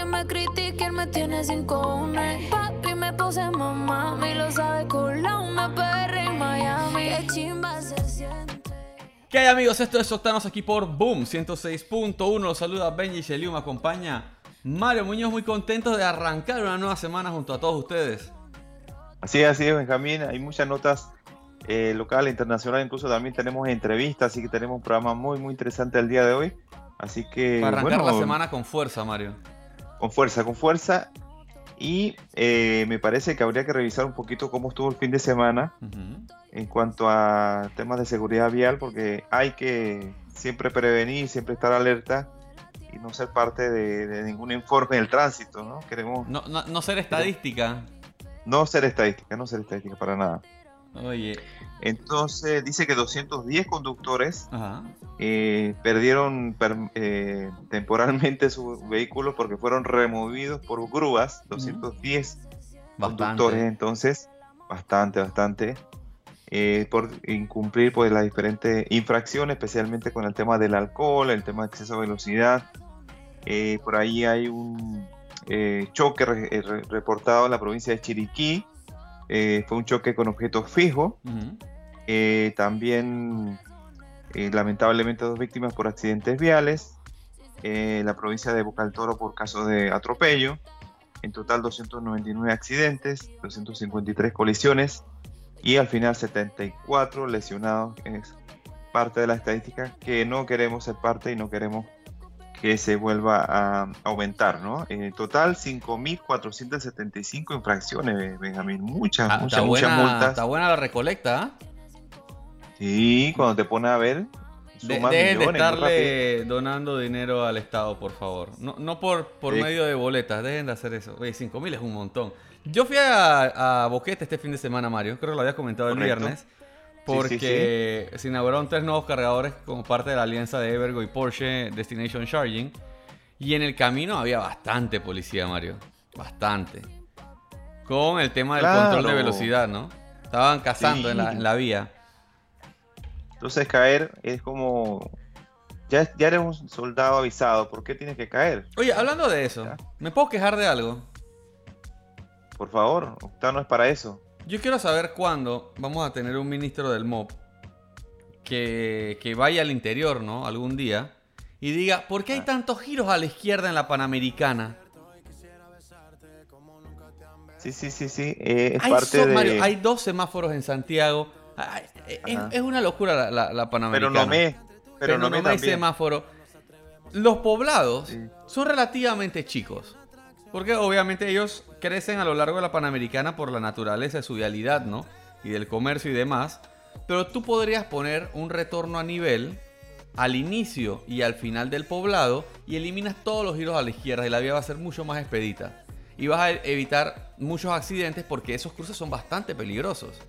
Que me critiquen, me tiene sin cojones. Papi me puse mamá, me lo sabe con la una PR en Miami. Qué chimba se siente. ¿Qué hay amigos? Esto es Octanos aquí por Boom 106.1. Los saluda Benji Sheliu, me acompaña Mario Muñoz, muy contento de arrancar una nueva semana junto a todos ustedes. Así es, así es, Benjamín. Hay muchas notas eh, local e internacional, incluso también tenemos entrevistas, así que tenemos un programa muy, muy interesante el día de hoy. Así que. Para arrancar bueno, la semana con fuerza, Mario. Con fuerza, con fuerza. Y eh, me parece que habría que revisar un poquito cómo estuvo el fin de semana en cuanto a temas de seguridad vial, porque hay que siempre prevenir, siempre estar alerta y no ser parte de, de ningún informe del tránsito, ¿no? Queremos No, no, no ser estadística. no ser estadística, no ser estadística para nada. Oye, Entonces dice que 210 conductores ajá. eh, perdieron per- eh, temporalmente su vehículo porque fueron removidos por grúas, 210 conductores, Bastante. entonces, bastante, bastante, eh, por incumplir pues las diferentes infracciones, especialmente con el tema del alcohol, el tema de exceso de velocidad. Eh, por ahí hay un choque re- re- reportado en la provincia de Chiriquí, eh, fue un choque con objetos fijos. Eh, también, eh, lamentablemente, dos víctimas por accidentes viales. La provincia de Boca del Toro por casos de atropello. En total, 299 accidentes, 253 colisiones y al final 74 lesionados. Es parte de la estadística que no queremos ser parte y no queremos que se vuelva a aumentar, ¿no? En total, 5.475 infracciones, Benjamín. Muchas, Ah, muchas, está, muchas buena, multas. está buena la recolecta, ¿ah? Sí, cuando te pones a ver, dejen de estarle donando dinero al Estado, por favor. No, no por, por Sí. medio de boletas, dejen de hacer eso. Oye, 5 mil es un montón. Yo fui a, a Boquete este fin de semana, Mario. Creo que lo había comentado el Correcto. Viernes. Sí, sí, Porque se inauguraron tres nuevos cargadores como parte de la alianza de Evergo y Porsche Destination Charging. Y en el camino había bastante policía, Mario. Bastante. Con el tema del Claro. control de velocidad, ¿no? Estaban cazando en, la, Sí. en la vía. Entonces caer es como... Ya, ya eres un soldado avisado, ¿por qué tienes que caer? Oye, hablando de eso, Ya. ¿me puedo quejar de algo? Por favor, Octano es para eso. Yo quiero saber cuándo vamos a tener un ministro del MOB que, que vaya al interior, ¿no? Algún día. Y diga, ¿por qué hay Ah. tantos giros a la izquierda en la Panamericana? Sí, sí, sí, sí, eh, es Hay, parte so- de... Mario, hay dos semáforos en Santiago. Ay, es, Ajá. es una locura la, la- la Pero Panamericana. no me... Pero no me hay semáforo. Los poblados Sí. son relativamente chicos. Porque obviamente ellos crecen a lo largo de la Panamericana por la naturaleza de su vialidad, ¿no? Y del comercio y demás. Pero tú podrías poner un retorno a nivel al inicio y al final del poblado y eliminas todos los giros a la izquierda y la vía va a ser mucho más expedita. Y vas a evitar muchos accidentes porque esos cruces son bastante peligrosos.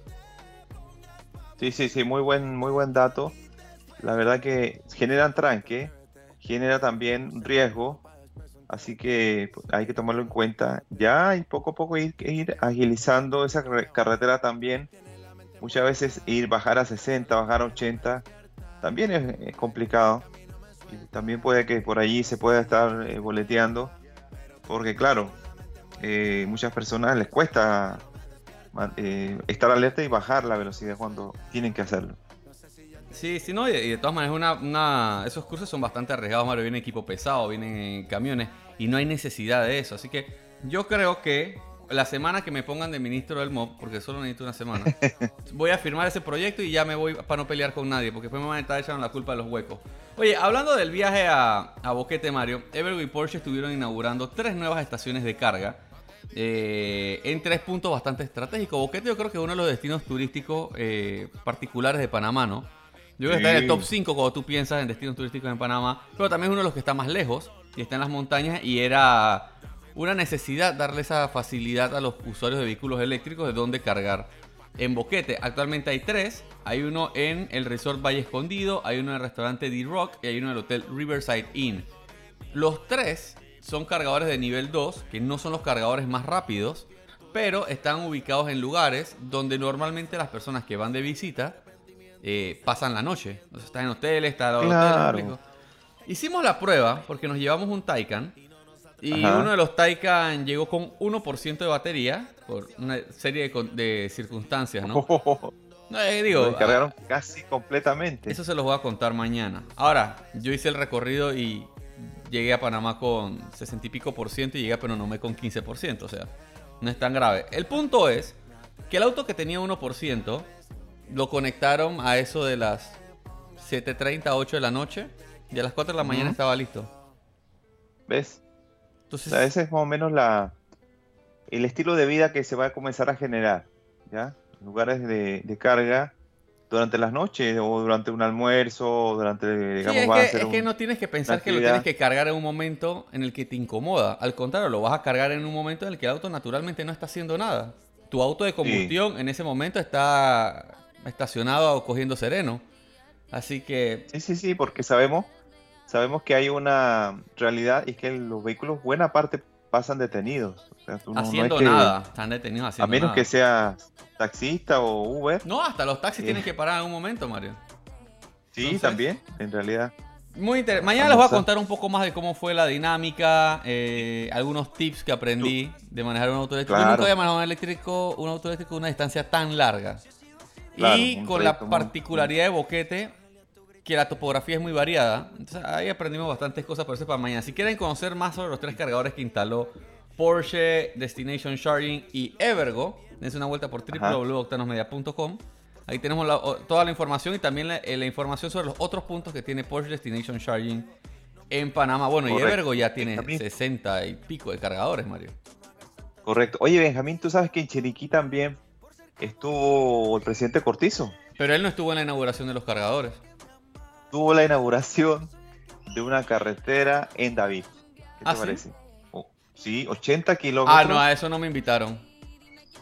Sí, sí, sí, muy buen, muy buen dato. La verdad que generan tranque, genera también riesgo, así que pues, hay que tomarlo en cuenta. Ya y poco a poco ir, ir agilizando esa carre- carretera también. Muchas veces ir bajar a 60, bajar a 80, también es, complicado. También puede que por allí se pueda estar eh, boleteando, porque claro, eh, muchas personas les cuesta eh, estar alerta y bajar la velocidad cuando tienen que hacerlo. Sí, sí, no, y de, y de todas maneras, una, una- esos cruces son bastante arriesgados, Mario. Viene equipo pesado, vienen camiones y no hay necesidad de eso. Así que yo creo que la semana que me pongan de ministro del MOB, porque solo necesito una semana, voy a firmar ese proyecto y ya me voy para no pelear con nadie, porque después me van a estar echando la culpa de los huecos. Oye, hablando del viaje a, a Boquete, Mario, Evergo y Porsche estuvieron inaugurando tres nuevas estaciones de carga. eh, en tres puntos bastante estratégicos. Boquete yo creo que es uno de los destinos turísticos eh, particulares de Panamá, ¿no? Yo creo que está en el top 5 cuando tú piensas en destinos turísticos en Panamá, pero también es uno de los que está más lejos y está en las montañas y era una necesidad darle esa facilidad a los usuarios de vehículos eléctricos de dónde cargar en Boquete. Actualmente hay tres. Hay uno en el Resort Valle Escondido, hay uno en el restaurante D-Rock y hay uno en el Hotel Riverside Inn. Los tres son cargadores de nivel 2, que no son los cargadores más rápidos, pero están ubicados en lugares donde normalmente las personas que van de visita eh, pasan la noche. Entonces están en hoteles, está en Claro. Hicimos la prueba porque nos llevamos un Taycan y Ajá. uno de los Taycan llegó con 1% de batería por una serie de, circunstancias, ¿no? No, eh, digo, Lo descargaron casi completamente. eso se los voy a contar mañana. Ahora, yo hice el recorrido y llegué a Panamá con 60 y pico por ciento y llegué a Penonomé con 15 por ciento. O sea, no es tan grave. El punto es que el auto que tenía 1% lo conectaron a eso de las 7.30, 8 de la noche y a las 4 de la mañana Ujú. estaba listo. ¿Ves? O Entonces, sea, ese es más o menos la, el estilo de vida que se va a comenzar a generar, ¿ya? Lugares de, de carga durante las noches o durante un almuerzo o durante, Sí, digamos, es, va a que, ser es que un- no tienes que pensar que lo tienes que cargar en un momento en el que te incomoda. Al contrario, lo vas a cargar en un momento en el que el auto naturalmente no está haciendo nada. Tu auto de combustión en ese momento está estacionado o cogiendo sereno. Así que Sí, sí, sí, porque sabemos, sabemos que hay una realidad y es que los vehículos buena parte pasan detenidos. O sea, tú no- no es haciendo que- nada, están detenidos haciendo A menos nada. que seas taxista o Uber. No, hasta los taxis Sí. tienen que parar en un momento, Mario. Sí, Entonces- también, en realidad. Muy interesante. Mañana les voy a contar un poco más de cómo fue la dinámica, eh, algunos tips que aprendí de manejar un auto eléctrico. Yo nunca había manejado un eléctrico, un auto eléctrico una distancia tan larga. Claro, y con la muy- particularidad de Boquete, que la topografía es muy variada. Entonces ahí aprendimos bastantes cosas por eso para mañana. Si quieren conocer más sobre los tres cargadores que instaló Porsche, Destination Charging y Evergo, dense una vuelta por www.octanosmedia.com. Ahí tenemos la- toda la información y también la, eh, la información sobre los otros puntos que tiene Porsche Destination Charging en Panamá. Bueno, y. Evergo ya tiene También. 60 y pico de cargadores, Mario. Correcto. Oye, Benjamín, tú sabes que en Chiriquí también estuvo el presidente Cortizo. Pero él no estuvo en la inauguración de los cargadores. Tuvo la inauguración de una carretera en David. ¿Qué te ¿Ah, sí? parece? Oh, sí, 80 kilómetros. Ah, no, a eso no me invitaron.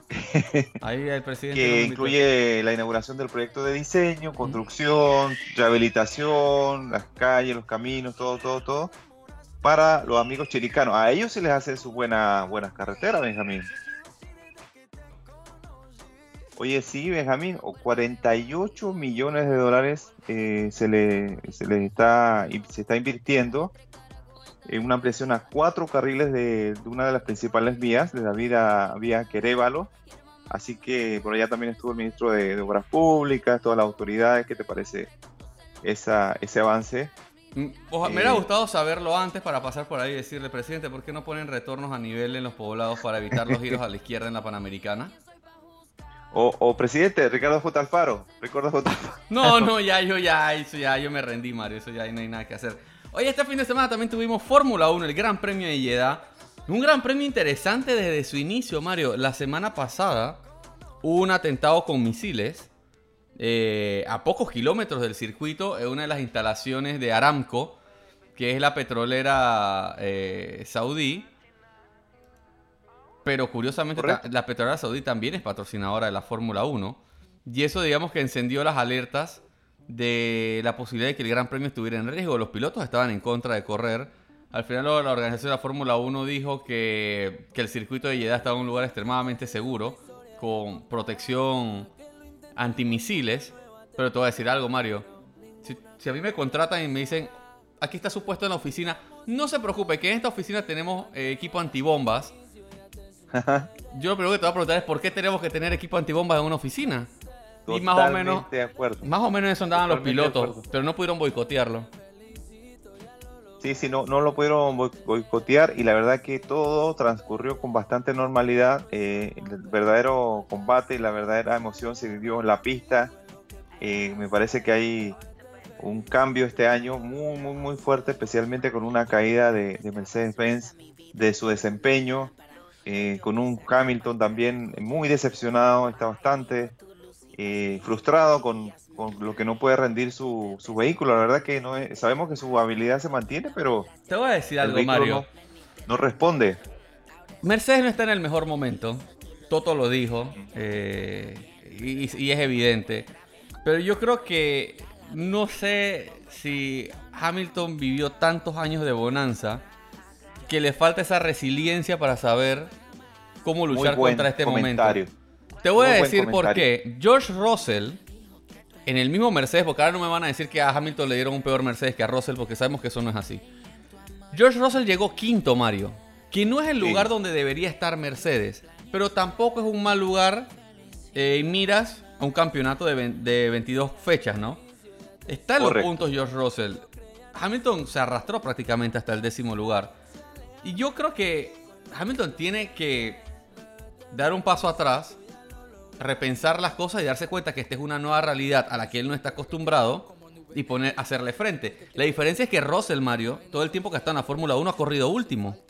Ahí el presidente. que incluye la inauguración del proyecto de diseño, construcción, rehabilitación, las calles, los caminos, todo, todo, todo, para los amigos chiricanos. A ellos se les hace sus buena, buenas carreteras, Benjamín. Oye, sí, Benjamín, o 48 millones de dólares eh, se le, se le está, se está invirtiendo en una ampliación a cuatro carriles de, de una de las principales vías, de la vía, vía Querévalo, Así que por allá también estuvo el ministro de, de Obras Públicas, todas las autoridades. ¿Qué te parece esa, ese avance? Mm, me Eh, hubiera gustado saberlo antes para pasar por ahí y decirle, presidente, ¿por qué no ponen retornos a nivel en los poblados para evitar los giros a la izquierda en la Panamericana? O, presidente Ricardo J. Alfaro. Ricardo. No, no, ya yo ya, eso ya yo me rendí, Mario, eso ya no hay nada que hacer. Oye, este fin de semana también tuvimos Fórmula 1, el Gran Premio de Jeddah. Un gran premio interesante desde su inicio, Mario. La semana pasada hubo un atentado con misiles eh, a pocos kilómetros del circuito en una de las instalaciones de Aramco, que es la petrolera eh, saudí. Pero curiosamente la petrolera saudí también es patrocinadora de la Fórmula 1. Y eso digamos que encendió las alertas de la posibilidad de que el Gran Premio estuviera en riesgo. Los pilotos estaban en contra de correr. Al final la organización de la Fórmula 1 dijo que, que el circuito de Jeddah estaba en un lugar extremadamente seguro, con protección antimisiles. Pero te voy a decir algo, Mario. Si, si a mí me contratan y me dicen, aquí está su puesto en la oficina, no se preocupe, que en esta oficina tenemos eh, equipo antibombas. Yo lo primero que te voy a preguntar es por qué tenemos que tener equipo antibombas en una oficina. Y más o menos, Totalmente de acuerdo. más o menos eso andaban los Totalmente pilotos, pero no pudieron boicotearlo. Sí, sí, no, no lo pudieron boi- boicotear y la verdad que todo transcurrió con bastante normalidad. eh, el verdadero combate y la verdadera emoción se vivió en la pista. Eh, me parece que hay un cambio este año muy, muy, muy fuerte, especialmente con una caída de, de Mercedes-Benz, de su desempeño, eh, con un Hamilton también muy decepcionado, está bastante eh, frustrado con, con lo que no puede rendir su, su vehículo. La verdad que no es- sabemos que su habilidad se mantiene, pero Te voy a decir algo, Mario. no, no responde. Mercedes no está en el mejor momento. Toto lo dijo. eh, y, y es evidente. Pero yo creo que no sé si Hamilton vivió tantos años de bonanza que le falta esa resiliencia para saber cómo luchar contra este comentario. momento. Te voy Muy a decir por qué. George Russell, en el mismo Mercedes, porque ahora no me van a decir que a Hamilton le dieron un peor Mercedes que a Russell, porque sabemos que eso no es así. George Russell llegó quinto, Mario, que no es el Sí. lugar donde debería estar Mercedes, pero tampoco es un mal lugar eh, miras a un campeonato de, de 22 fechas, ¿no? Está en los puntos George Russell. Hamilton se arrastró prácticamente hasta el décimo lugar. Y yo creo que Hamilton tiene que dar un paso atrás, repensar las cosas y darse cuenta que esta es una nueva realidad a la que él no está acostumbrado y poner, hacerle frente. La diferencia es que Russell, Mario, todo el tiempo que está en la Fórmula 1 ha corrido último.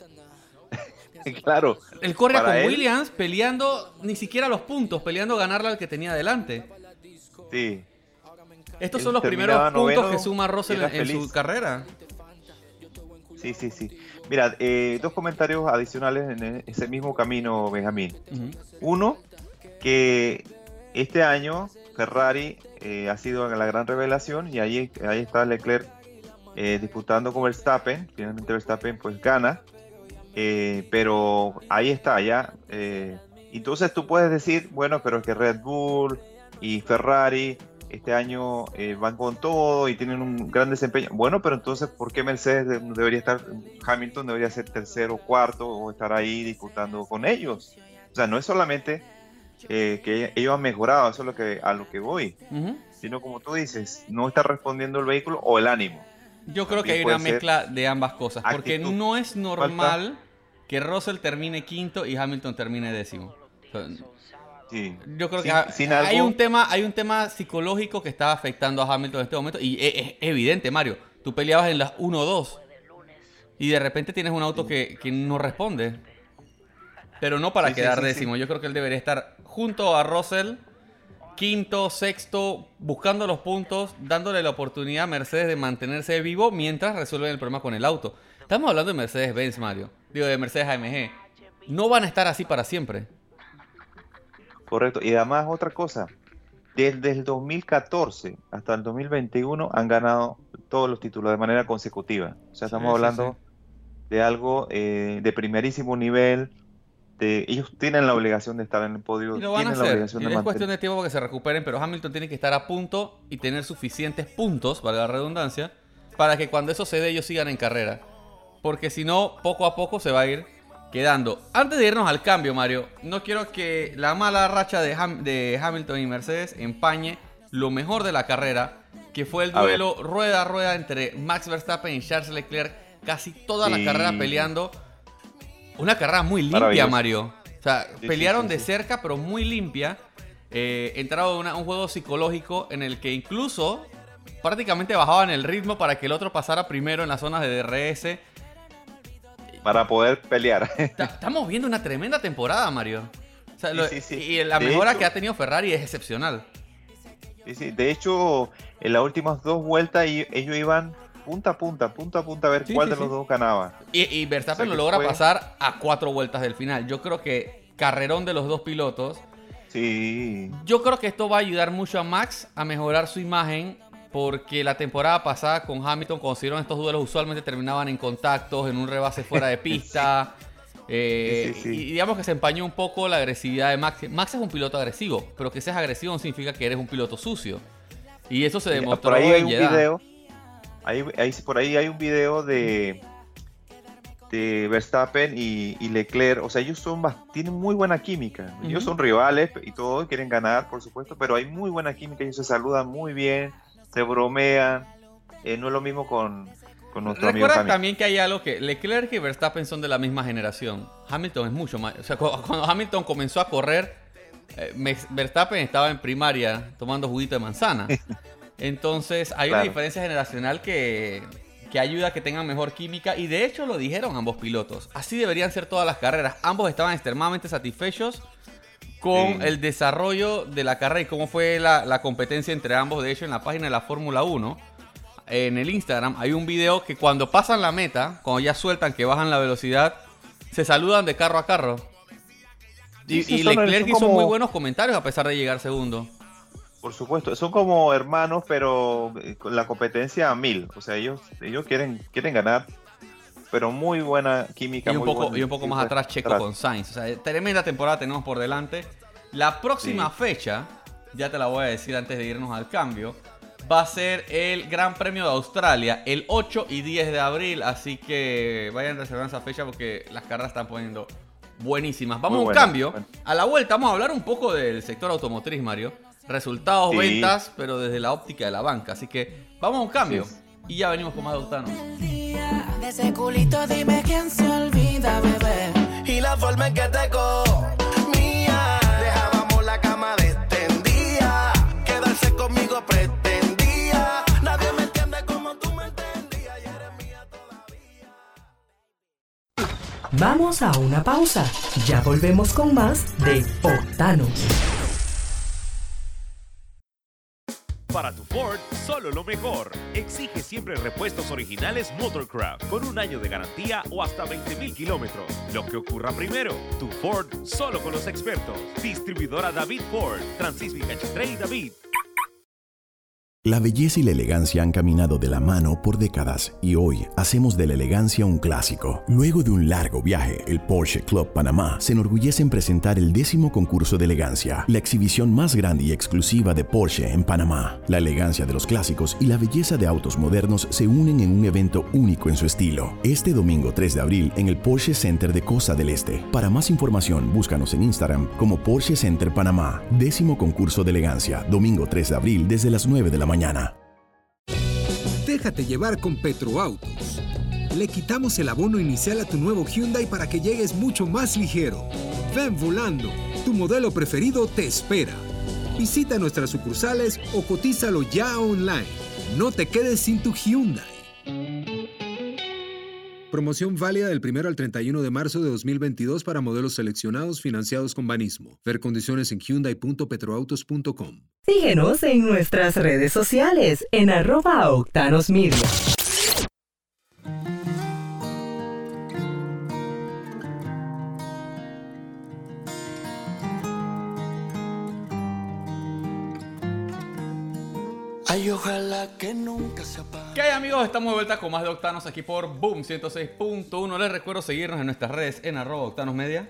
Claro. Él corre con él- Williams peleando ni siquiera los puntos, peleando ganarle al que tenía delante. Sí. Estos Él son los primeros puntos noveno que suma Russell en, en su carrera. Sí, sí, sí. Mira, eh, dos comentarios adicionales en ese mismo camino, Benjamín. Uno, que este año Ferrari eh, ha sido la gran revelación y ahí, ahí está Leclerc eh, disputando con Verstappen. Finalmente Verstappen pues gana. Eh, pero ahí está ya. eh, entonces tú puedes decir, bueno, pero es que Red Bull y Ferrari este año eh, van con todo y tienen un gran desempeño. Bueno, pero entonces, ¿por qué Mercedes de- debería estar, Hamilton debería ser tercero, cuarto o estar ahí disputando con ellos? O sea, no es solamente eh, que ellos han mejorado, eso es lo que, a lo que voy, sino como tú dices, no está respondiendo el vehículo o el ánimo. Yo creo que hay una mezcla de ambas cosas. Porque no es normal que Russell termine quinto y Hamilton termine décimo. O sea, Sí. Yo creo que Sin- sin hay algo- un tema, hay un tema psicológico que está afectando a Hamilton en este momento y es, es evidente, Mario. Tú peleabas en las 1-2 y de repente tienes un auto que, que no responde. Pero no para Sí, quedar décimo. Yo creo que él debería estar junto a Russell, quinto, sexto, buscando los puntos, dándole la oportunidad a Mercedes de mantenerse vivo mientras resuelven el problema con el auto. Estamos hablando de Mercedes-Benz, Mario. Digo, de Mercedes AMG. No van a estar así para siempre. Correcto. Y además otra cosa, desde el 2014 hasta el 2021 han ganado todos los títulos de manera consecutiva. O sea, estamos Sí, sí, hablando de algo eh, de primerísimo nivel. De, ellos tienen la obligación de estar en el podio, Y lo van a tienen la hacer. Y de es cuestión mantener. de tiempo para que se recuperen, pero Hamilton tiene que estar a punto y tener suficientes puntos, valga la redundancia, para que cuando eso se dé ellos sigan en carrera. Porque si no, poco a poco se va a ir quedando. Antes de irnos al cambio, Mario, no quiero que la mala racha de, Ham- de Hamilton y Mercedes empañe lo mejor de la carrera, que fue el A duelo rueda a rueda entre Max Verstappen y Charles Leclerc, casi toda la carrera peleando. Una carrera muy limpia. Mario. O sea, sí, pelearon sí, de cerca, pero muy limpia. Eh, entraron en una- un juego psicológico en el que incluso prácticamente bajaban el ritmo para que el otro pasara primero en las zonas de DRS. Para poder pelear. Ta- Estamos viendo una tremenda temporada, Mario. O sea, Sí, lo- sí, sí. Y la De mejora hecho- que ha tenido Ferrari es excepcional. Sí, sí. De hecho, en las últimas dos vueltas ellos iban punta a punta, punta a punta a ver cuál de los dos ganaba. Y, y Verstappen O sea, lo logra fue- pasar a cuatro vueltas del final. Yo creo que carrerón de los dos pilotos. Sí. Yo creo que esto va a ayudar mucho a Max a mejorar su imagen porque la temporada pasada con Hamilton cuando se dieron estos duelos usualmente terminaban en contactos, en un rebase fuera de pista. eh, Sí, sí, sí. Y digamos que se empañó un poco la agresividad de Max. Max es un piloto agresivo, pero que seas agresivo no significa que eres un piloto sucio. Y eso se demostró por ahí hay en un Jeddah. video. Ahí, ahí- por ahí hay un video de, de Verstappen y, y Leclerc. O sea, ellos son tienen muy buena química. Ellos son rivales y todos quieren ganar, por supuesto, pero hay muy buena química. Ellos se saludan muy bien, se bromean. Eh, no es lo mismo con, con nuestro amigo Recuerda Hamilton. también que hay algo que Leclerc y Verstappen son de la misma generación. Hamilton es mucho más. O sea, cu- cuando Hamilton comenzó a correr, eh, Verstappen estaba en primaria tomando juguito de manzana. Entonces hay una diferencia generacional que, que ayuda a que tengan mejor química. Y de hecho lo dijeron ambos pilotos. Así deberían ser todas las carreras. Ambos estaban extremadamente satisfechos con el desarrollo de la carrera y cómo fue la, la competencia entre ambos. De hecho, en la página de la Fórmula 1 en el Instagram hay un video que cuando pasan la meta, cuando ya sueltan que bajan la velocidad, se saludan de carro a carro. Y, Leclerc hizo muy buenos comentarios a pesar de llegar segundo. Por supuesto, son como hermanos, pero eh, con la competencia a mil. O sea, ellos, ellos quieren, quieren ganar, pero muy buena química. Y un, poco, y un poco más atrás Checo con Sainz. O sea, tremenda temporada tenemos por delante. La próxima fecha, ya te la voy a decir antes de irnos al cambio, va a ser el Gran Premio de Australia el 8 y 10 de abril. Así que vayan reservando esa fecha porque las carreras están poniendo buenísimas. Vamos a un cambio. A la vuelta vamos a hablar un poco del sector automotriz, Mario. Resultados, ventas, pero desde la óptica de la banca. Así que vamos a un cambio. Y ya venimos con más de De ese culito dime quién se olvida, bebé. Y la forma en que te mía. Dejábamos la cama extendida. Quedarse conmigo pretendía. Nadie me entiende como tú me entendías. Y eres mía todavía. Vamos a una pausa. Ya volvemos con más de Octanos. Para tu Ford, solo lo mejor. Exige siempre repuestos originales Motorcraft con un año de garantía o hasta 20.000 kilómetros. Lo que ocurra primero, tu Ford solo con los expertos. Distribuidora David Ford, Francisco y David. La belleza y la elegancia han caminado de la mano por décadas y hoy hacemos de la elegancia un clásico. Luego de un largo viaje, el Porsche Club Panamá se enorgullece en presentar el décimo concurso de elegancia, la exhibición más grande y exclusiva de Porsche en Panamá. La elegancia de los clásicos y la belleza de autos modernos se unen en un evento único en su estilo. Este domingo 3 de abril en el Porsche Center de Costa del Este. Para más información, búscanos en Instagram como Porsche Center Panamá. Décimo concurso de elegancia, domingo 3 de abril desde las 9 de la mañana. Déjate llevar con Petroautos. Le quitamos el abono inicial a tu nuevo Hyundai para que llegues mucho más ligero. Ven volando. Tu modelo preferido te espera. Visita nuestras sucursales o cotízalo ya online. No te quedes sin tu Hyundai. Promoción válida del 1 al 31 de marzo de 2022 para modelos seleccionados financiados con Banismo. Ver condiciones en hyundai.petroautos.com. Síguenos en nuestras redes sociales en arroba octanosmedia. ojalá que nunca se apague. ¿Qué hay amigos? Estamos de vuelta con más de Octanos aquí por Boom 106.1. Les recuerdo seguirnos en nuestras redes en arroba Octanos Media.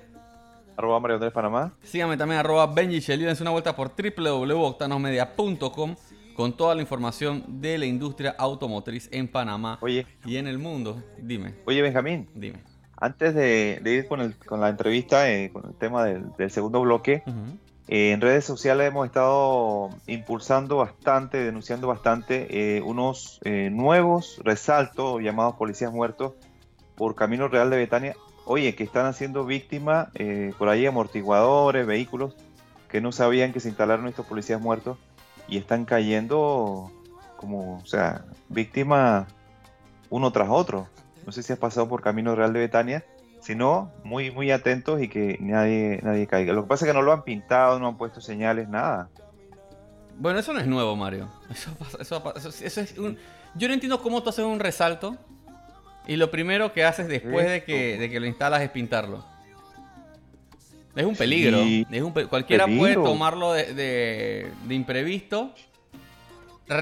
Arroba Mario Andrés Panamá. Síganme también arroba Benji Dense una vuelta por www.octanosmedia.com con toda la información de la industria automotriz en Panamá Oye. y en el mundo. Dime. Oye, Benjamín. Dime. Antes de, ir con, la entrevista, eh, con el tema del, segundo bloque, eh, en redes sociales hemos estado impulsando bastante, denunciando bastante eh, unos eh, nuevos resaltos llamados policías muertos por Camino Real de Betania. Oye, que están haciendo víctimas por ahí amortiguadores, vehículos que no sabían que se instalaron estos policías muertos y están cayendo como, o sea, víctimas uno tras otro. No sé si has pasado por Camino Real de Betania sino muy, muy atentos y que nadie, nadie caiga. Lo que pasa es que no lo han pintado, no han puesto señales, nada. Bueno, eso no es nuevo, Mario. Eso, eso, es un... Yo no entiendo cómo tú haces un resalto y lo primero que haces después de que, de que lo instalas es pintarlo. Es un peligro. es un Cualquiera puede tomarlo de, de, imprevisto,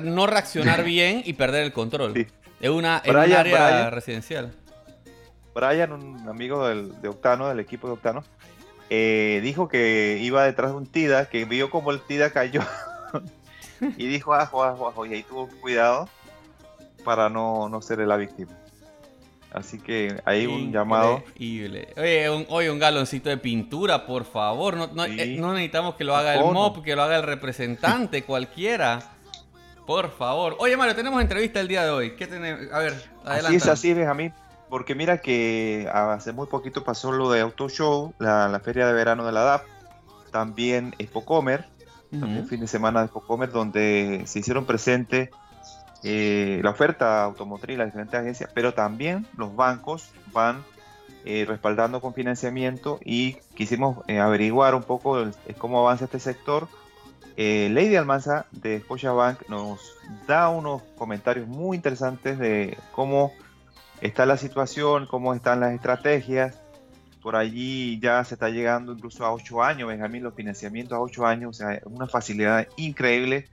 no reaccionar bien y perder el control. Es, una, un área residencial. Brian, un amigo de Octano, del equipo de Octano, eh, dijo que iba detrás de un Tida, que vio como el Tida cayó y dijo ajo, ajo, ajo, y ahí tuvo cuidado para no, no ser la víctima. Así que hay un llamado. Oye un, oye, un galoncito de pintura, por favor. No, no, eh, necesitamos que lo haga el MOP, que lo haga el representante, cualquiera. Por favor. Oye, Mario, tenemos entrevista el día de hoy. ¿Qué tenemos? A ver, adelante. Así es, así es, Benjamín. Porque mira que hace muy poquito pasó lo de Auto Show, la, feria de verano de la DAP, también Expocomer, también fin de semana de Expocomer, donde se hicieron presentes eh, la oferta automotriz, las diferentes agencias, pero también los bancos van eh, respaldando con financiamiento y quisimos eh, averiguar un poco cómo avanza este sector. Lady Almanza de Scotiabank nos da unos comentarios muy interesantes de cómo está la situación, cómo están las estrategias por allí ya se está llegando incluso a 8 años, Benjamín, los financiamientos a 8 años, o sea, una facilidad increíble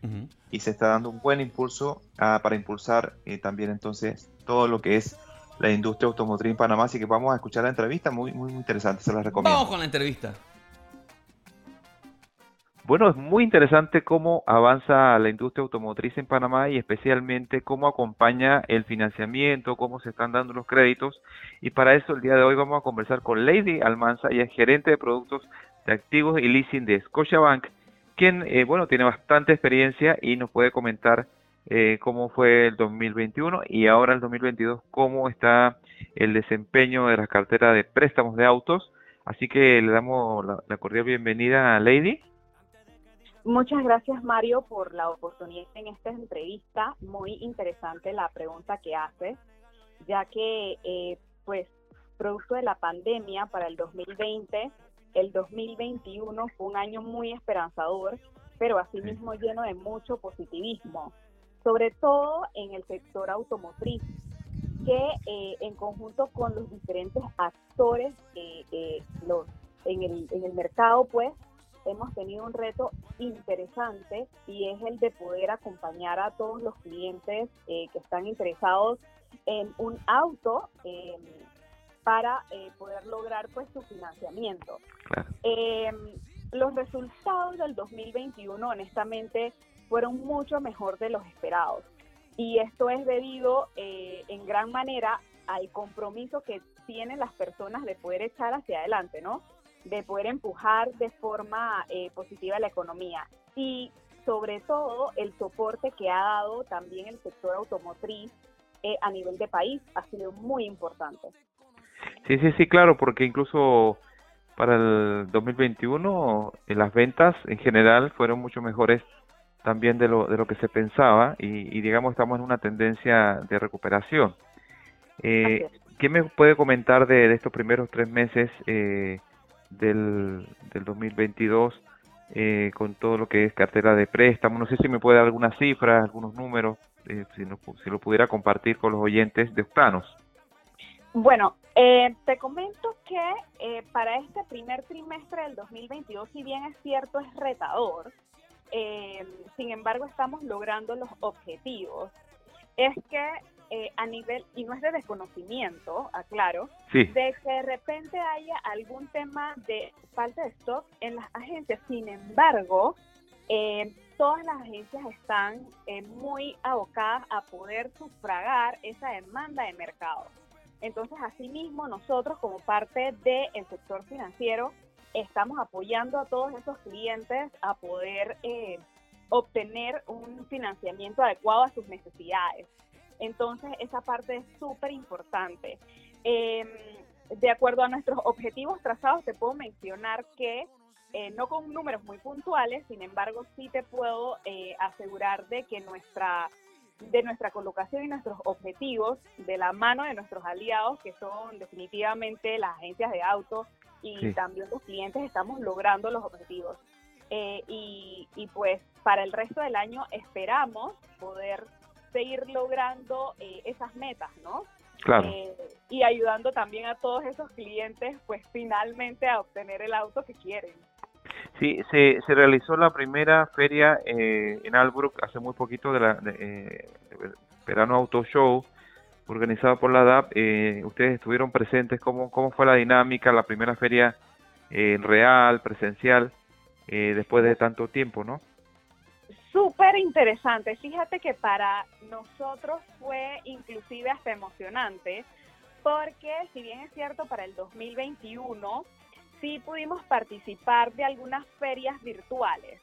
y se está dando un buen impulso ah, para impulsar eh, también entonces todo lo que es la industria automotriz en Panamá. Así que vamos a escuchar la entrevista, muy, muy interesante, se la recomiendo. Vamos con la entrevista. Bueno, es muy interesante cómo avanza la industria automotriz en Panamá y especialmente cómo acompaña el financiamiento, cómo se están dando los créditos. Y para eso el día de hoy vamos a conversar con Lady Almanza, y es gerente de productos de activos y leasing de Scotiabank, quien, eh, bueno, tiene bastante experiencia y nos puede comentar eh, cómo fue el 2021 y ahora el 2022, cómo está el desempeño de la cartera de préstamos de autos. Así que le damos la cordial bienvenida a Lady. Muchas gracias Mario por la oportunidad en esta entrevista. Muy interesante la pregunta que haces, ya que eh, pues producto de la pandemia para el 2020, el 2021 fue un año muy esperanzador, pero asimismo lleno de mucho positivismo, sobre todo en el sector automotriz, que eh, en conjunto con los diferentes actores eh, los, en, el, en el mercado, pues hemos tenido un reto interesante y es el de poder acompañar a todos los clientes eh, que están interesados en un auto em, para eh, poder lograr pues su financiamiento. Em, los resultados del 2021 honestamente fueron mucho mejor de los esperados y esto es debido eh, en gran manera al compromiso que tienen las personas de poder echar hacia adelante, ¿no? De poder empujar de forma eh, positiva la economía y sobre todo el soporte que ha dado también el sector automotriz eh, a nivel de país ha sido muy importante. Sí, sí, sí, claro, porque incluso para el 2021 eh, las ventas en general fueron mucho mejores también de lo, de lo que se pensaba y, digamos estamos en una tendencia de recuperación. Eh, ¿Qué me puede comentar de, estos primeros tres meses eh, del, del 2022 eh, con todo lo que es cartera de préstamo. No sé si me puede dar algunas cifras, algunos números, eh, si, si, lo pudiera compartir con los oyentes de Octanos. Bueno, eh, te comento que para este primer trimestre del 2022, si bien es cierto, es retador, sin embargo estamos logrando los objetivos. Es que eh, a nivel, y no es de desconocimiento, aclaro, de que de repente haya algún tema de falta de stock en las agencias. Sin embargo, eh, todas las agencias están eh, muy abocadas a poder sufragar esa demanda de mercado. Entonces, asimismo, nosotros como parte del sector financiero estamos apoyando a todos esos clientes a poder obtener un financiamiento adecuado a sus necesidades. Entonces, esa parte es súper importante. Em, de acuerdo a nuestros objetivos trazados, te puedo mencionar que, eh, no con números muy puntuales, sin embargo, sí te puedo eh, asegurar de que nuestra de nuestra colocación y nuestros objetivos de la mano de nuestros aliados, que son definitivamente las agencias de autos y también los clientes, estamos logrando los objetivos. Eh, y, y, pues para el resto del año esperamos poder seguir logrando eh, esas metas, ¿no? Claro. Eh, y ayudando también a todos esos clientes, pues finalmente a obtener el auto que quieren. Sí, se, se realizó la primera feria eh, en Albrook hace muy poquito de la de, Verano Auto Show, organizada por la DAP. ustedes estuvieron presentes, ¿cómo, ¿cómo fue la dinámica, la primera feria real, presencial, después de tanto tiempo, no? Súper interesante. Fíjate que para nosotros fue inclusive hasta emocionante, porque si bien es cierto, para el 2021 sí pudimos participar de algunas ferias virtuales,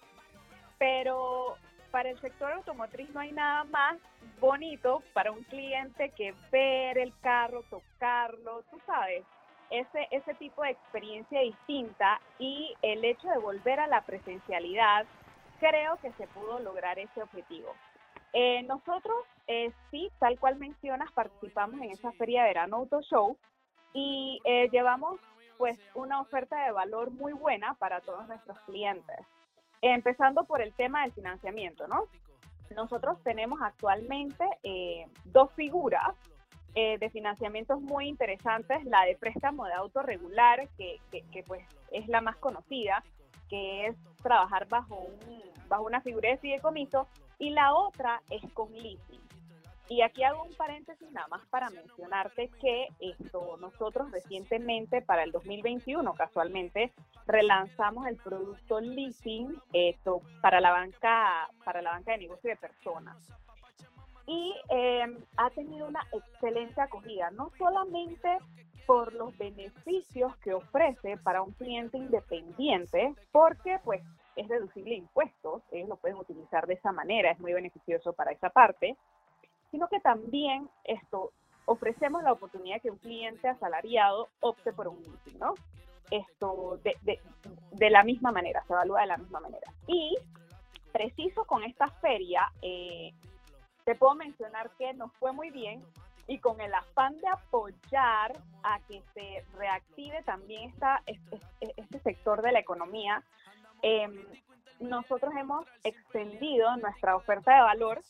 pero para el sector automotriz no hay nada más bonito para un cliente que ver el carro, tocarlo, tú sabes, ese, ese tipo de experiencia distinta y el hecho de volver a la presencialidad creo que se pudo lograr ese objetivo. Eh, nosotros, eh, sí, tal cual mencionas, participamos en esa Feria de Verano Auto Show y eh, llevamos pues una oferta de valor muy buena para todos nuestros clientes. Empezando por el tema del financiamiento, ¿no? Nosotros tenemos actualmente dos figuras eh, de financiamientos muy interesantes, la de préstamo de auto regular, que, que, que, pues es la más conocida, que es trabajar bajo, un, bajo una figura de fideicomiso, y la otra es con leasing. Y aquí hago un paréntesis nada más para mencionarte que esto nosotros recientemente para el 2021 casualmente relanzamos el producto leasing esto para la banca para la banca de negocio de personas y eh, ha tenido una excelente acogida no solamente por los beneficios que ofrece para un cliente independiente porque pues es deducible impuestos ellos lo pueden utilizar de esa manera es muy beneficioso para esa parte sino que también esto ofrecemos la oportunidad que un cliente asalariado opte por un leasing, ¿no? Esto de, de, de, la misma manera, se evalúa de la misma manera. Y preciso con esta feria, eh, te puedo mencionar que nos fue muy bien y con el afán de apoyar a que se reactive también esta, este, este sector de la economía, eh, nosotros hemos extendido nuestra oferta de valor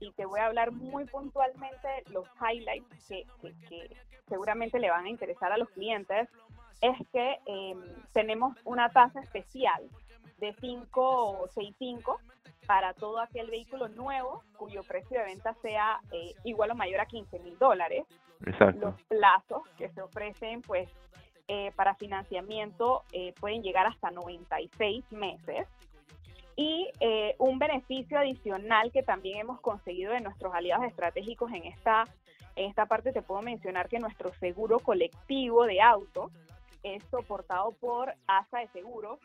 y te voy a hablar muy puntualmente los highlights que, que, seguramente le van a interesar a los clientes, es que em, tenemos una tasa especial de 565 para todo aquel vehículo nuevo cuyo precio de venta sea eh, igual o mayor a 15 mil dólares. Exacto. Los plazos que se ofrecen, pues, eh, para financiamiento eh, pueden llegar hasta 96 meses. Y eh, un beneficio adicional que también hemos conseguido de nuestros aliados estratégicos en esta, en esta parte, te puedo mencionar que nuestro seguro colectivo de auto es soportado por ASA de Seguros.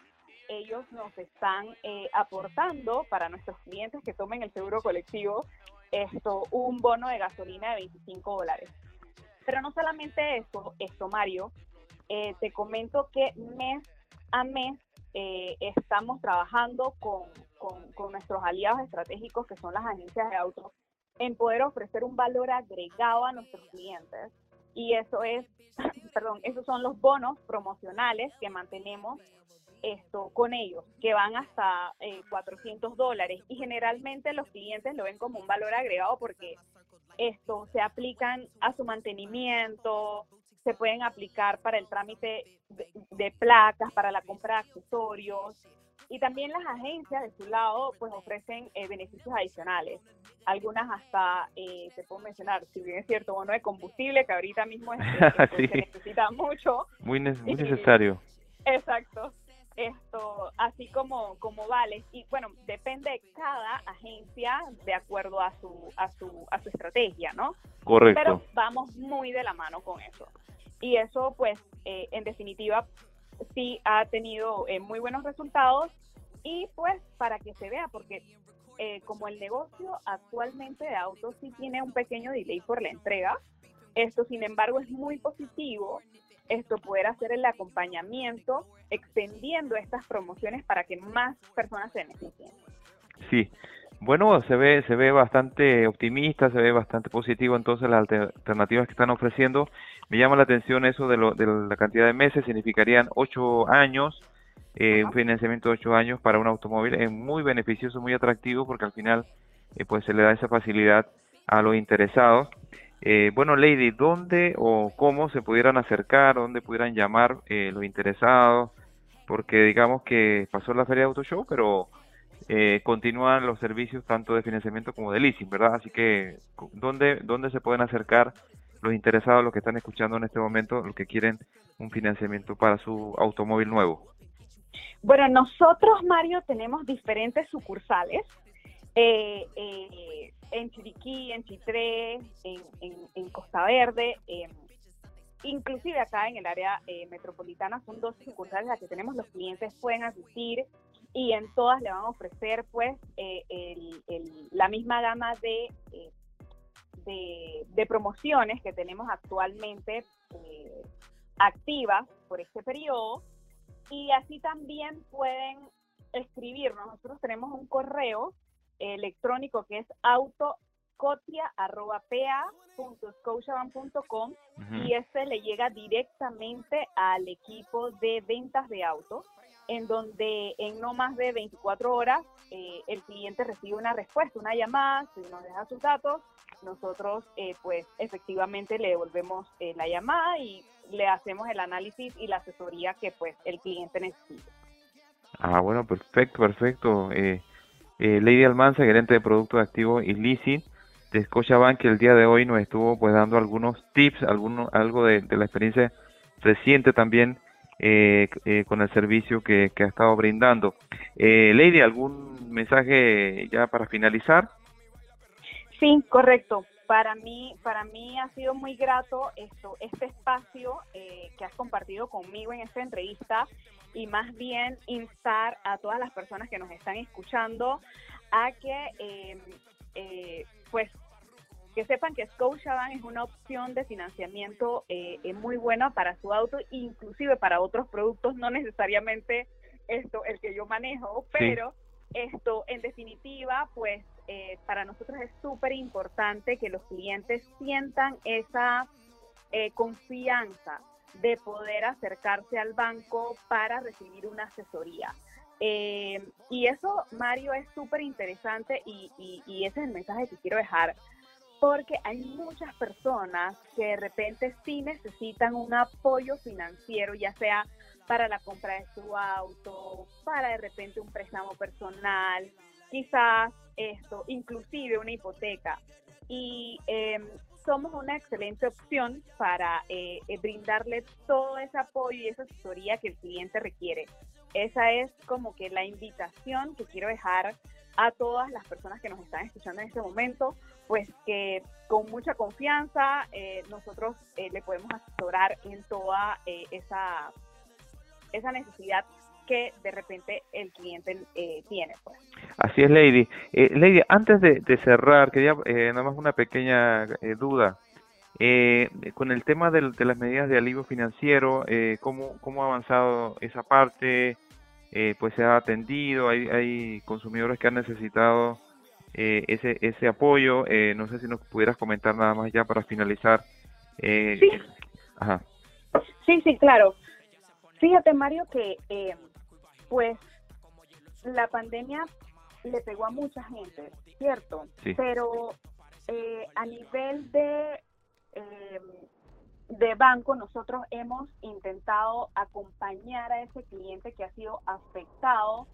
Ellos nos están eh, aportando para nuestros clientes que tomen el seguro colectivo esto un bono de gasolina de 25 dólares. Pero no solamente eso, esto Mario, eh, te comento que mes a mes eh, estamos trabajando con, con, con, nuestros aliados estratégicos, que son las agencias de autos, en poder ofrecer un valor agregado a nuestros clientes. Y eso es, perdón, esos son los bonos promocionales que mantenemos esto con ellos, que van hasta eh, 400 dólares. Y generalmente los clientes lo ven como un valor agregado porque esto se aplican a su mantenimiento, se pueden aplicar para el trámite de, placas, para la compra de accesorios. Y también las agencias de su lado pues ofrecen eh, beneficios adicionales. Algunas hasta, eh, te puedo mencionar, si bien es cierto, bono de combustible, que ahorita mismo es, sí. se necesita mucho. Muy, ne muy necesario. Exacto esto así como como vales y bueno depende de cada agencia de acuerdo a su a su a su estrategia no correcto pero vamos muy de la mano con eso y eso pues eh, en definitiva sí ha tenido eh, muy buenos resultados y pues para que se vea porque eh, como el negocio actualmente de autos sí tiene un pequeño delay por la entrega esto sin embargo es muy positivo esto poder hacer el acompañamiento extendiendo estas promociones para que más personas se beneficien. Sí, bueno, se ve, se ve bastante optimista, se ve bastante positivo entonces las alternativas que están ofreciendo. Me llama la atención eso de, lo, de la cantidad de meses, significarían ocho años, eh, un financiamiento de ocho años para un automóvil. Es muy beneficioso, muy atractivo porque al final eh, pues se le da esa facilidad a los interesados. Eh, bueno, Lady, ¿dónde o cómo se pudieran acercar, dónde pudieran llamar eh, los interesados? Porque digamos que pasó la Feria de Auto Show, pero eh, continúan los servicios tanto de financiamiento como de leasing, ¿verdad? Así que, ¿dónde, ¿dónde se pueden acercar los interesados, los que están escuchando en este momento, los que quieren un financiamiento para su automóvil nuevo? Bueno, nosotros, Mario, tenemos diferentes sucursales. Eh, eh, en Chiriquí, en Chitré, en, Costa Verde, eh, inclusive acá en el área eh, metropolitana son dos sucursales las que tenemos, los clientes pueden asistir y en todas le van a ofrecer pues eh, el, el, la misma gama de, eh, de, de, promociones que tenemos actualmente eh, activas por este periodo y así también pueden escribirnos. Nosotros tenemos un correo electrónico que es autocotia.pa.scotiabank.com uh -huh. y este le llega directamente al equipo de ventas de autos. En donde en no más de 24 horas eh, el cliente recibe una respuesta, una llamada, si nos deja sus datos, nosotros eh, pues efectivamente le devolvemos eh, la llamada y le hacemos el análisis y la asesoría que pues el cliente necesita. Ah, bueno, perfecto, perfecto. Lady Almanza, gerente de productos activos y leasing de Scotiabank, que el día de hoy nos estuvo pues dando algunos tips, alguno, algo de la experiencia reciente también eh, eh, con el servicio que, ha estado brindando. Eh, Lady, ¿algún mensaje ya para finalizar? Sí, correcto. Para mí, para mí ha sido muy grato esto, este espacio eh, que has compartido conmigo en esta entrevista y más bien instar a todas las personas que nos están escuchando a que pues que sepan que Scotiabank es una opción de financiamiento eh, eh, muy buena para su auto, inclusive para otros productos, no necesariamente esto el que yo manejo, pero esto en definitiva, pues eh, para nosotros es súper importante que los clientes sientan esa confianza de poder acercarse al banco para recibir una asesoría. y eso, Mario, es súper interesante y, y ese es el mensaje que quiero dejar porque hay muchas personas que de repente sí necesitan un apoyo financiero, ya sea para la compra de su auto, para de repente un préstamo personal, quizás esto, inclusive una hipoteca. Y em, somos una excelente opción para eh, eh, brindarle todo ese apoyo y esa asesoría que el cliente requiere. Esa es como que la invitación que quiero dejar a todas las personas que nos están escuchando en este momento pues que con mucha confianza eh, nosotros eh, le podemos asesorar en toda eh, esa, esa necesidad que de repente el cliente tiene. Pues. Así es, Lady. Lady, antes de, cerrar, quería nada más una pequeña duda. con el tema de, las medidas de alivio financiero, ¿cómo, ¿cómo ha avanzado esa parte? pues se ha atendido, hay, hay consumidores que han necesitado eh, ese, ese apoyo. Eh, no sé si nos pudieras comentar nada más ya para finalizar. Eh, sí. Ajá. sí, sí, claro. Fíjate, Mario, que pues la pandemia le pegó a mucha gente, ¿cierto? Pero a nivel de, de banco, nosotros hemos intentado acompañar a ese cliente que ha sido afectado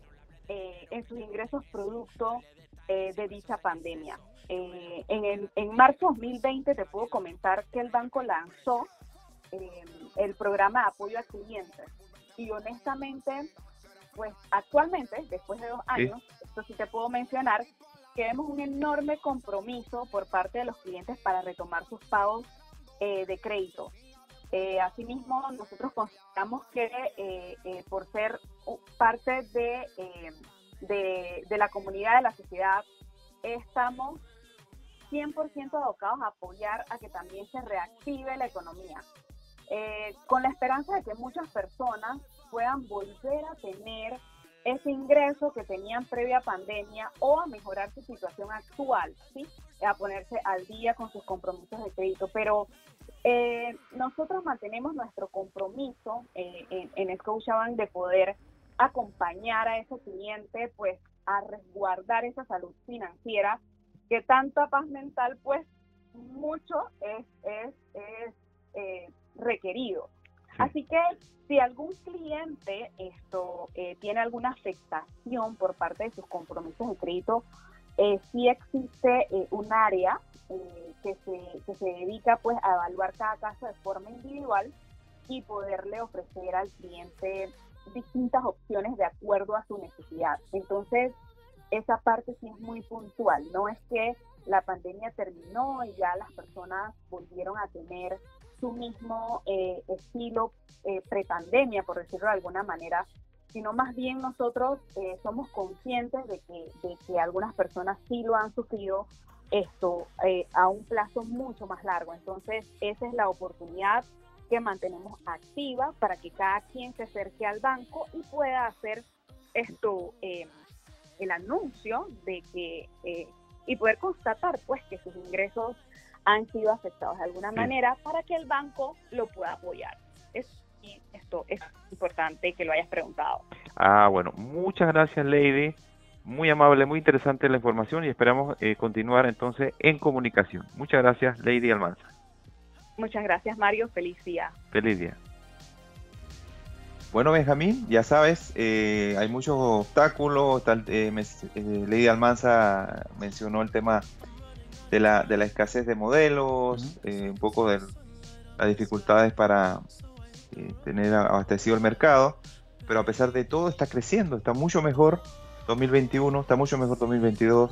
en sus ingresos producto eh, de dicha pandemia. Eh, en, el, en marzo 2020 te puedo comentar que el banco lanzó eh, el programa de apoyo a clientes y honestamente, pues actualmente, después de dos años, esto sí te puedo mencionar, que vemos un enorme compromiso por parte de los clientes para retomar sus pagos de crédito. asimismo, nosotros consideramos que por ser parte de de, la comunidad, de la sociedad, estamos 100% abocados a apoyar a que también se reactive la economía, eh, con la esperanza de que muchas personas puedan volver a tener ese ingreso que tenían previa pandemia o a mejorar su situación actual, ¿sí? a ponerse al día con sus compromisos de crédito. Pero eh, nosotros mantenemos nuestro compromiso eh, en, en Scotiabank de poder acompañar a ese cliente pues a resguardar esa salud financiera que tanta paz mental pues mucho es, es, es eh, requerido. Así que si algún cliente esto eh, tiene alguna afectación por parte de sus compromisos de crédito, eh, sí existe eh, un área que, se, que se dedica pues a evaluar cada caso de forma individual y poderle ofrecer al cliente distintas opciones de acuerdo a su necesidad. Entonces, esa parte sí es muy puntual, no es que la pandemia terminó y ya las personas volvieron a tener su mismo eh, estilo eh, prepandemia, por decirlo de alguna manera, sino más bien nosotros eh, somos conscientes de que, de que algunas personas sí lo han sufrido esto eh, a un plazo mucho más largo. Entonces, esa es la oportunidad que mantenemos activa para que cada quien se acerque al banco y pueda hacer esto, eh, el anuncio de que, eh, y poder constatar pues que sus ingresos han sido afectados de alguna manera para que el banco lo pueda apoyar. Es, costo. Es importante que lo hayas preguntado. Ah, bueno, muchas gracias Lady. Muy amable, muy interesante la información y esperamos eh, continuar entonces en comunicación. Muchas gracias Lady Almanza. Muchas gracias Mario, feliz día. Feliz día. Bueno, Benjamín, ya sabes, eh, hay muchos obstáculos. Tal, eh, eh, Lady Almanza mencionó el tema de la, de la escasez de modelos, un poco de las dificultades para tener abastecido el mercado, pero a pesar de todo está creciendo, está mucho mejor 2021, está mucho mejor 2022,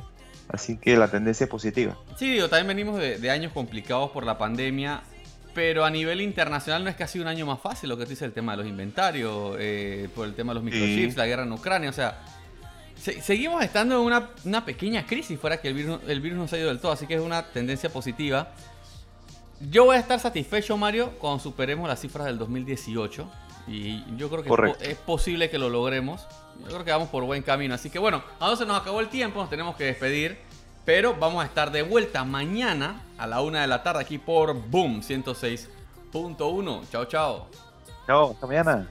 así que la tendencia es positiva. Sí, también venimos de, de años complicados por la pandemia pero a nivel internacional no es que ha sido un año más fácil lo que dice el tema de los inventarios, eh, por el tema de los microchips, la guerra en Ucrania. O sea, seguimos estando en una, pequeña crisis fuera que el virus, el virus no se ha ido del todo, así que es una tendencia positiva. Yo voy a estar satisfecho, Mario, cuando superemos las cifras del 2018. Y yo creo que es, posible que lo logremos. Yo creo que vamos por buen camino. Así que bueno, ahora se nos acabó el tiempo, nos tenemos que despedir. Pero vamos a estar de vuelta mañana a la una de la tarde aquí por Boom 106.1. Chao, chao. Chao, hasta mañana.